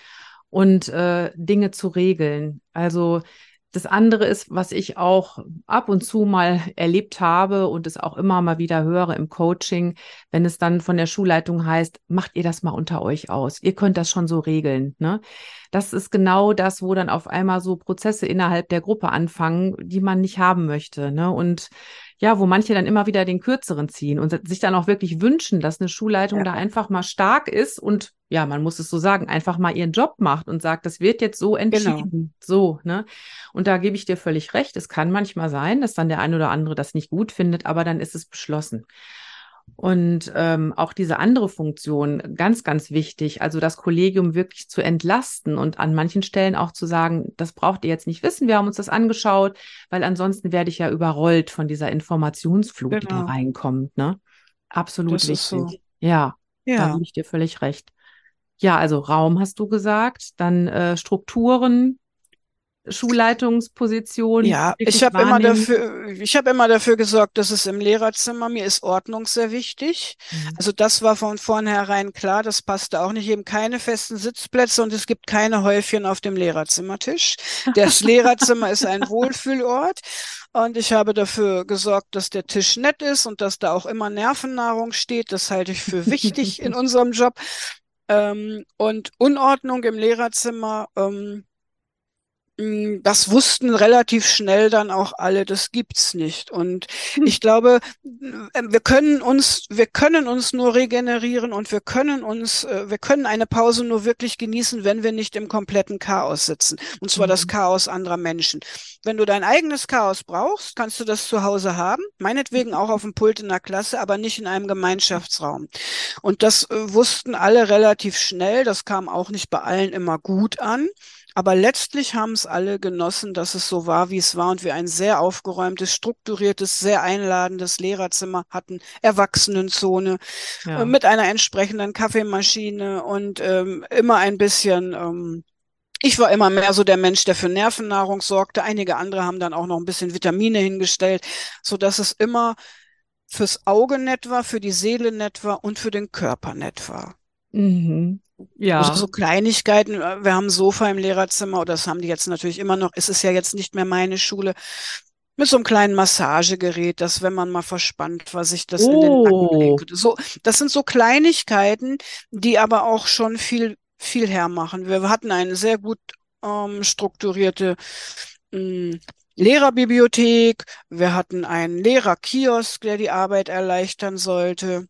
und äh, Dinge zu regeln. Also das andere ist, was ich auch ab und zu mal erlebt habe und es auch immer mal wieder höre im Coaching, wenn es dann von der Schulleitung heißt, macht ihr das mal unter euch aus. Ihr könnt das schon so regeln. Ne? Das ist genau das, wo dann auf einmal so Prozesse innerhalb der Gruppe anfangen, die man nicht haben möchte. Ne? Und ja, wo manche dann immer wieder den Kürzeren ziehen und sich dann auch wirklich wünschen, dass eine Schulleitung Ja. da einfach mal stark ist und ja, man muss es so sagen, einfach mal ihren Job macht und sagt, das wird jetzt so entschieden. So, ne? Und da gebe ich dir völlig recht. Es kann manchmal sein, dass dann der ein oder andere das nicht gut findet, aber dann ist es beschlossen. Und ähm, auch diese andere Funktion, ganz, ganz wichtig, also das Kollegium wirklich zu entlasten und an manchen Stellen auch zu sagen, das braucht ihr jetzt nicht wissen, wir haben uns das angeschaut, weil ansonsten werde ich ja überrollt von dieser Informationsflut, die da Genau. reinkommt. Ne? Absolut Das wichtig. so. Ja, da Ja. gebe ich dir völlig recht. Ja, also Raum hast du gesagt, dann äh, Strukturen, Schulleitungsposition. Ja, ich habe immer dafür, ich habe immer dafür gesorgt, dass es im Lehrerzimmer, mir ist Ordnung sehr wichtig. Mhm. Also das war von vornherein klar, das passte auch nicht eben keine festen Sitzplätze und es gibt keine Häufchen auf dem Lehrerzimmertisch. Das Lehrerzimmer ist ein Wohlfühlort und ich habe dafür gesorgt, dass der Tisch nett ist und dass da auch immer Nervennahrung steht. Das halte ich für wichtig in unserem Job. Ähm, und Unordnung im Lehrerzimmer, ähm, hm, das wussten relativ schnell dann auch alle, das gibt's nicht. Und hm. ich glaube, äh, wir können uns, wir können uns nur regenerieren und wir können uns, äh, wir können eine Pause nur wirklich genießen, wenn wir nicht im kompletten Chaos sitzen. Und zwar mhm. das Chaos anderer Menschen. Wenn du dein eigenes Chaos brauchst, kannst du das zu Hause haben. Meinetwegen auch auf dem Pult in der Klasse, aber nicht in einem Gemeinschaftsraum. Und das äh, wussten alle relativ schnell. Das kam auch nicht bei allen immer gut an. Aber letztlich haben es alle genossen, dass es so war, wie es war und wir ein sehr aufgeräumtes, strukturiertes, sehr einladendes Lehrerzimmer hatten, Erwachsenenzone ja. äh, mit einer entsprechenden Kaffeemaschine und ähm, immer ein bisschen ähm, ich war immer mehr so der Mensch, der für Nervennahrung sorgte. Einige andere haben dann auch noch ein bisschen Vitamine hingestellt, so dass es immer fürs Auge nett war, für die Seele nett war und für den Körper nett war. Mhm. Ja. Also so Kleinigkeiten. Äh, wir haben ein Sofa im Lehrerzimmer, oder das haben die jetzt natürlich immer noch. Es ist ja jetzt nicht mehr meine Schule. Mit so einem kleinen Massagegerät, dass wenn man mal verspannt war, sich das oh. in den Nacken legen könnte. So, das sind so Kleinigkeiten, die aber auch schon viel, viel hermachen. Wir hatten eine sehr gut ähm, strukturierte mh, hm, Lehrerbibliothek. Wir hatten einen Lehrerkiosk, der die Arbeit erleichtern sollte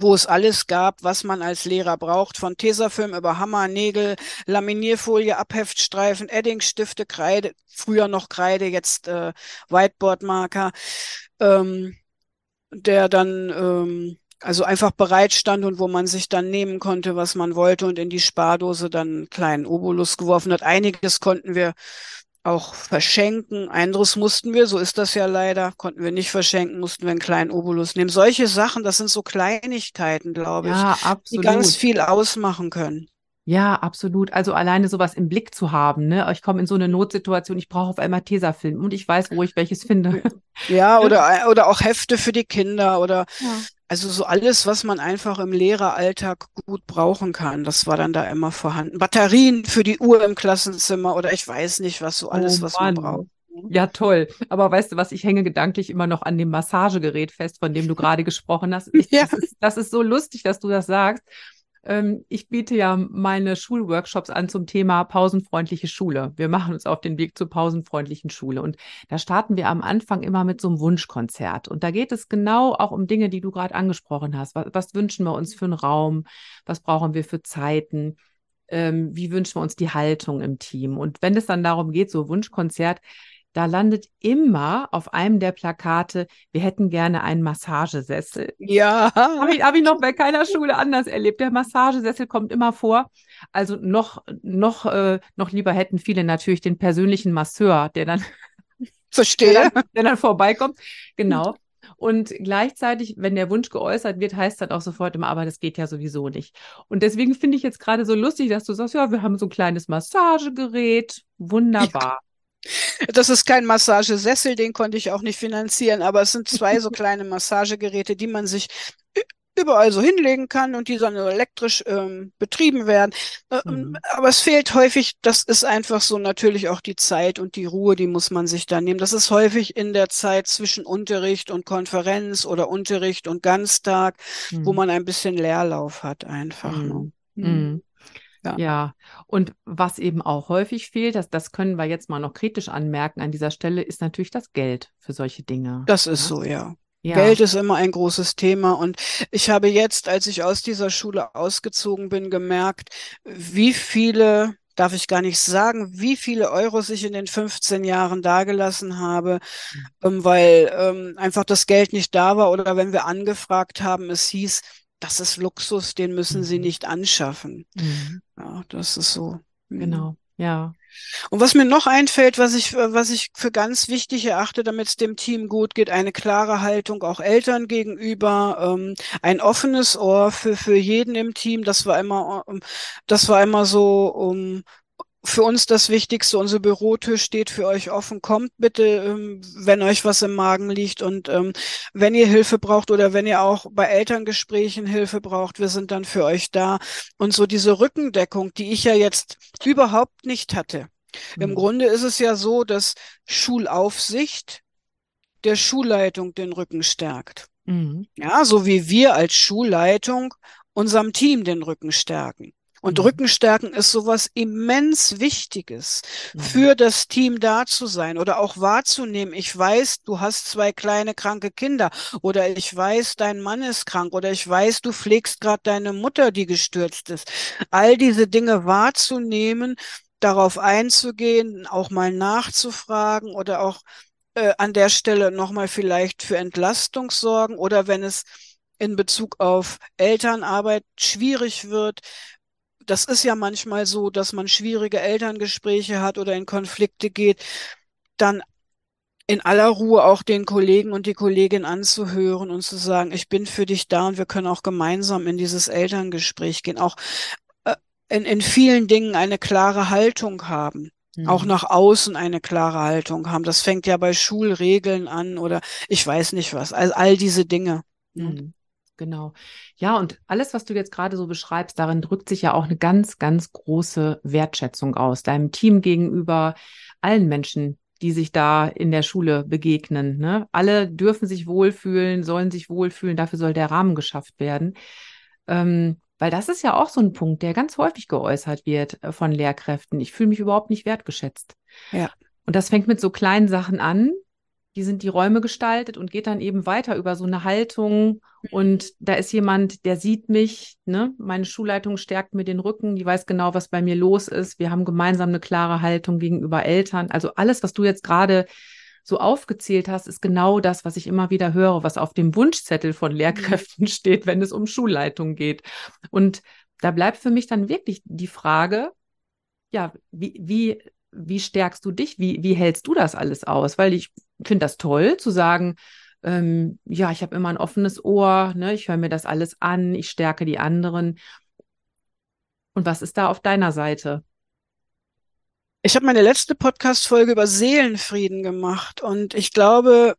wo es alles gab, was man als Lehrer braucht, von Tesafilm über Hammer, Nägel, Laminierfolie, Abheftstreifen, Eddingstifte, Kreide, früher noch Kreide, jetzt äh, Whiteboardmarker, ähm, der dann ähm, also einfach bereit stand und wo man sich dann nehmen konnte, was man wollte und in die Spardose dann einen kleinen Obolus geworfen hat. Einiges konnten wir auch verschenken. Anderes mussten wir, so ist das ja leider, konnten wir nicht verschenken, mussten wir einen kleinen Obolus nehmen. Solche Sachen, das sind so Kleinigkeiten, glaube ich, ja, die ganz viel ausmachen können. Ja, absolut. Also alleine sowas im Blick zu haben, ne? Ich komme in so eine Notsituation, ich brauche auf einmal Tesafilm und ich weiß, wo ich welches finde. Ja, oder, oder auch Hefte für die Kinder oder ja. Also so alles, was man einfach im Lehreralltag gut brauchen kann, das war dann da immer vorhanden. Batterien für die Uhr im Klassenzimmer oder ich weiß nicht, was so alles, oh, was man braucht. Ja, toll. Aber weißt du was, ich hänge gedanklich immer noch an dem Massagegerät fest, von dem du gerade gesprochen hast. Ich, ja. das, ist, das ist so lustig, dass du das sagst. Ähm, ich biete ja meine Schulworkshops an zum Thema pausenfreundliche Schule. Wir machen uns auf den Weg zur pausenfreundlichen Schule. Und da starten wir am Anfang immer mit so einem Wunschkonzert. Und da geht es genau auch um Dinge, die du gerade angesprochen hast. Was, was, wünschen wir uns für einen Raum? Was brauchen wir für Zeiten? Ähm, wie wünschen wir uns die Haltung im Team? Und wenn es dann darum geht, so Wunschkonzert, da landet immer auf einem der Plakate, wir hätten gerne einen Massagesessel. Ja. Habe ich, hab ich noch bei keiner Schule anders erlebt. Der Massagesessel kommt immer vor. Also noch, noch, äh, noch lieber hätten viele natürlich den persönlichen Masseur, der dann, Verstehe. Der dann, der dann vorbeikommt. Genau. Und gleichzeitig, wenn der Wunsch geäußert wird, heißt das auch sofort immer, aber das geht ja sowieso nicht. Und deswegen finde ich jetzt gerade so lustig, dass du sagst, ja, wir haben so ein kleines Massagegerät. Wunderbar. Ja. Das ist kein Massagesessel, den konnte ich auch nicht finanzieren, aber es sind zwei so kleine Massagegeräte, die man sich überall so hinlegen kann und die dann elektrisch ähm, betrieben werden. Äh, mhm. Aber es fehlt häufig, das ist einfach so natürlich auch die Zeit und die Ruhe, die muss man sich da nehmen. Das ist häufig in der Zeit zwischen Unterricht und Konferenz oder Unterricht und Ganztag, mhm. wo man ein bisschen Leerlauf hat einfach. Mhm. Ne? Ja. ja, und was eben auch häufig fehlt, das, das können wir jetzt mal noch kritisch anmerken an dieser Stelle, ist natürlich das Geld für solche Dinge. Das ist ja? so, ja. Ja. Geld ist immer ein großes Thema und ich habe jetzt, als ich aus dieser Schule ausgezogen bin, gemerkt, wie viele, darf ich gar nicht sagen, wie viele Euros ich in den 15 Jahren dagelassen habe, mhm. ähm, weil ähm, einfach das Geld nicht da war oder wenn wir angefragt haben, es hieß, das ist Luxus, den müssen mhm. sie nicht anschaffen. Mhm. Ja, das ist so. Mhm. Genau, ja. Und was mir noch einfällt, was ich, was ich für ganz wichtig erachte, damit es dem Team gut geht, eine klare Haltung auch Eltern gegenüber, ähm, ein offenes Ohr für, für jeden im Team. Das war immer, das war immer so um, für uns das Wichtigste, unser Bürotür steht für euch offen. Kommt bitte, ähm, wenn euch was im Magen liegt und ähm, wenn ihr Hilfe braucht oder wenn ihr auch bei Elterngesprächen Hilfe braucht, wir sind dann für euch da. Und so diese Rückendeckung, die ich ja jetzt überhaupt nicht hatte. Mhm. Im Grunde ist es ja so, dass Schulaufsicht der Schulleitung den Rücken stärkt. Mhm. Ja, so wie wir als Schulleitung unserem Team den Rücken stärken. Und mhm. Rückenstärken ist sowas immens Wichtiges, mhm. für das Team da zu sein oder auch wahrzunehmen. Ich weiß, du hast zwei kleine kranke Kinder oder ich weiß, dein Mann ist krank oder ich weiß, du pflegst gerade deine Mutter, die gestürzt ist. All diese Dinge wahrzunehmen, darauf einzugehen, auch mal nachzufragen oder auch äh, an der Stelle nochmal vielleicht für Entlastung sorgen oder wenn es in Bezug auf Elternarbeit schwierig wird, das ist ja manchmal so, dass man schwierige Elterngespräche hat oder in Konflikte geht, dann in aller Ruhe auch den Kollegen und die Kollegin anzuhören und zu sagen, ich bin für dich da und wir können auch gemeinsam in dieses Elterngespräch gehen, auch äh, in, in vielen Dingen eine klare Haltung haben. Mhm. Auch nach außen eine klare Haltung haben. Das fängt ja bei Schulregeln an oder ich weiß nicht was. Also all diese Dinge. Mhm. Genau. Ja, und alles, was du jetzt gerade so beschreibst, darin drückt sich ja auch eine ganz, ganz große Wertschätzung aus, deinem Team gegenüber, allen Menschen, die sich da in der Schule begegnen. Ne? Alle dürfen sich wohlfühlen, sollen sich wohlfühlen, dafür soll der Rahmen geschafft werden. Ähm, weil das ist ja auch so ein Punkt, der ganz häufig geäußert wird äh, von Lehrkräften. Ich fühle mich überhaupt nicht wertgeschätzt. Ja. Und das fängt mit so kleinen Sachen an, die sind die Räume gestaltet und geht dann eben weiter über so eine Haltung. Und da ist jemand, der sieht mich, ne? Meine Schulleitung stärkt mir den Rücken, die weiß genau, was bei mir los ist. Wir haben gemeinsam eine klare Haltung gegenüber Eltern. Also alles, was du jetzt gerade so aufgezählt hast, ist genau das, was ich immer wieder höre, was auf dem Wunschzettel von Lehrkräften steht, wenn es um Schulleitung geht. Und da bleibt für mich dann wirklich die Frage, ja, wie, wie wie stärkst du dich? Wie, wie hältst du das alles aus? Weil ich finde das toll zu sagen, ähm, ja, ich habe immer ein offenes Ohr, ne? ich höre mir das alles an, ich stärke die anderen. Und was ist da auf deiner Seite? Ich habe meine letzte Podcast-Folge über Seelenfrieden gemacht und ich glaube,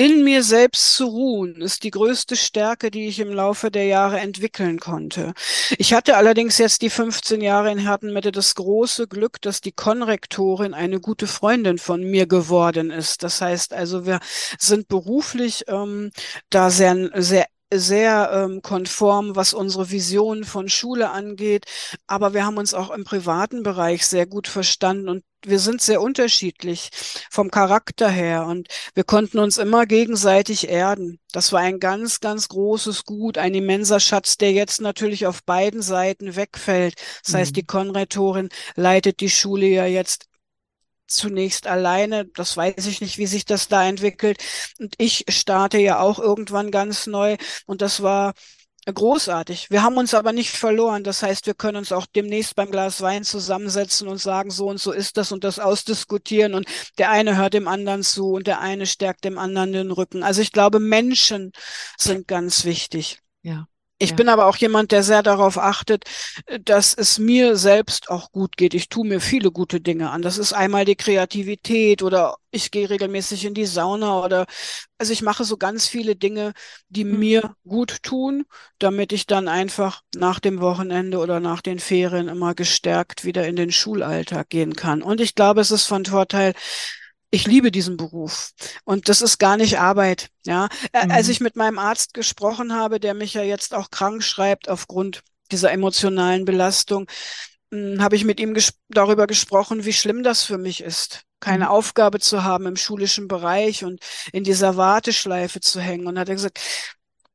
in mir selbst zu ruhen, ist die größte Stärke, die ich im Laufe der Jahre entwickeln konnte. Ich hatte allerdings jetzt die 15 Jahre in Hertenmitte das große Glück, dass die Konrektorin eine gute Freundin von mir geworden ist. Das heißt also, wir sind beruflich ähm, da sehr, sehr sehr ähm, konform, was unsere Vision von Schule angeht. Aber wir haben uns auch im privaten Bereich sehr gut verstanden und wir sind sehr unterschiedlich vom Charakter her und wir konnten uns immer gegenseitig erden. Das war ein ganz, ganz großes Gut, ein immenser Schatz, der jetzt natürlich auf beiden Seiten wegfällt. Das mhm. heißt, die Konrektorin leitet die Schule ja jetzt zunächst alleine. Das weiß ich nicht, wie sich das da entwickelt. Und ich starte ja auch irgendwann ganz neu. Und das war großartig. Wir haben uns aber nicht verloren. Das heißt, wir können uns auch demnächst beim Glas Wein zusammensetzen und sagen, so und so ist das und das ausdiskutieren. Und der eine hört dem anderen zu und der eine stärkt dem anderen den Rücken. Also ich glaube, Menschen sind ganz wichtig. Ja. Ich ja. bin aber auch jemand, der sehr darauf achtet, dass es mir selbst auch gut geht. Ich tue mir viele gute Dinge an. Das ist einmal die Kreativität oder ich gehe regelmäßig in die Sauna oder also ich mache so ganz viele Dinge, die mhm. mir gut tun, damit ich dann einfach nach dem Wochenende oder nach den Ferien immer gestärkt wieder in den Schulalltag gehen kann. Und ich glaube, es ist von Vorteil, ich liebe diesen Beruf und das ist gar nicht Arbeit. Ja, mhm. als ich mit meinem Arzt gesprochen habe, der mich ja jetzt auch krank schreibt aufgrund dieser emotionalen Belastung, hm, habe ich mit ihm ges darüber gesprochen, wie schlimm das für mich ist, keine mhm. Aufgabe zu haben im schulischen Bereich und in dieser Warteschleife zu hängen. Und hat er gesagt,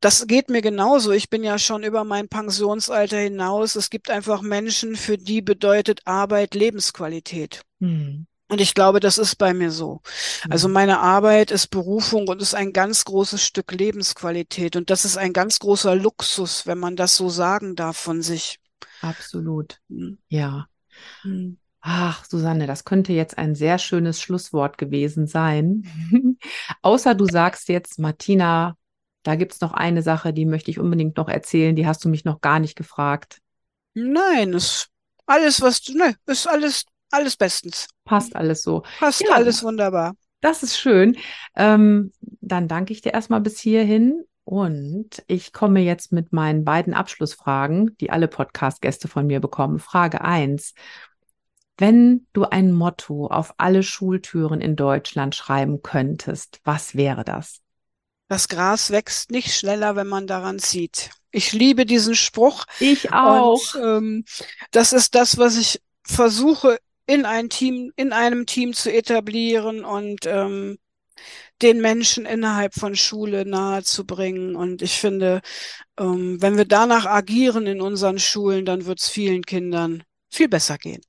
das geht mir genauso. Ich bin ja schon über mein Pensionsalter hinaus. Es gibt einfach Menschen, für die bedeutet Arbeit Lebensqualität. Mhm. Und ich glaube, das ist bei mir so. Also mhm. meine Arbeit ist Berufung und ist ein ganz großes Stück Lebensqualität. Und das ist ein ganz großer Luxus, wenn man das so sagen darf von sich. Absolut. Mhm. Ja. Mhm. Ach, Susanne, das könnte jetzt ein sehr schönes Schlusswort gewesen sein. Außer du sagst jetzt, Martina, da gibt's noch eine Sache, die möchte ich unbedingt noch erzählen, die hast du mich noch gar nicht gefragt. Nein, es alles, was du, ne, ist alles, alles bestens. Passt alles so. Passt ja, alles wunderbar. Das ist schön. Ähm, dann danke ich dir erstmal bis hierhin. Und ich komme jetzt mit meinen beiden Abschlussfragen, die alle Podcast-Gäste von mir bekommen. Frage eins: Wenn du ein Motto auf alle Schultüren in Deutschland schreiben könntest, was wäre das? Das Gras wächst nicht schneller, wenn man daran zieht. Ich liebe diesen Spruch. Ich auch. Und, ähm, das ist das, was ich versuche in ein Team, in einem Team zu etablieren und ähm, den Menschen innerhalb von Schule nahezubringen. Und ich finde, ähm, wenn wir danach agieren in unseren Schulen, dann wird es vielen Kindern viel besser gehen.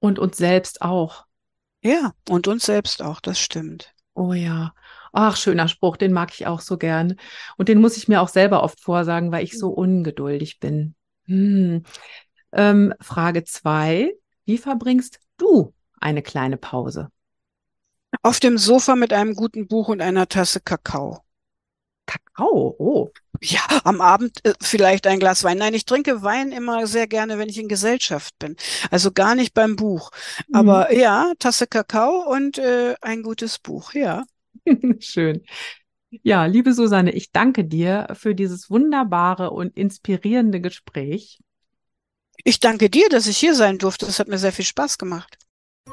Und uns selbst auch. Ja, und uns selbst auch, das stimmt. Oh ja. Ach, schöner Spruch, den mag ich auch so gern. Und den muss ich mir auch selber oft vorsagen, weil ich so ungeduldig bin. Hm. Ähm, Frage zwei. Wie verbringst du eine kleine Pause? Auf dem Sofa mit einem guten Buch und einer Tasse Kakao. Kakao, oh. Ja, am Abend äh, vielleicht ein Glas Wein. Nein, ich trinke Wein immer sehr gerne, wenn ich in Gesellschaft bin. Also gar nicht beim Buch. Mhm. Aber ja, Tasse Kakao und äh, ein gutes Buch, ja. Schön. Ja, liebe Susanne, ich danke dir für dieses wunderbare und inspirierende Gespräch. Ich danke dir, dass ich hier sein durfte. Das hat mir sehr viel Spaß gemacht.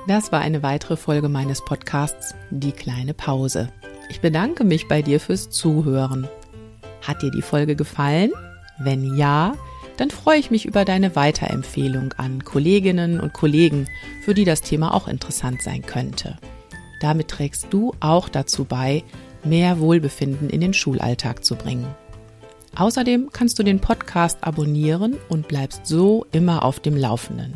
Das war eine weitere Folge meines Podcasts Die kleine Pause. Ich bedanke mich bei dir fürs Zuhören. Hat dir die Folge gefallen? Wenn ja, dann freue ich mich über deine Weiterempfehlung an Kolleginnen und Kollegen, für die das Thema auch interessant sein könnte. Damit trägst du auch dazu bei, mehr Wohlbefinden in den Schulalltag zu bringen. Außerdem kannst du den Podcast abonnieren und bleibst so immer auf dem Laufenden.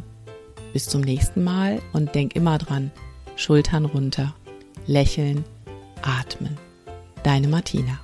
Bis zum nächsten Mal und denk immer dran, Schultern runter, lächeln, atmen. Deine Martina.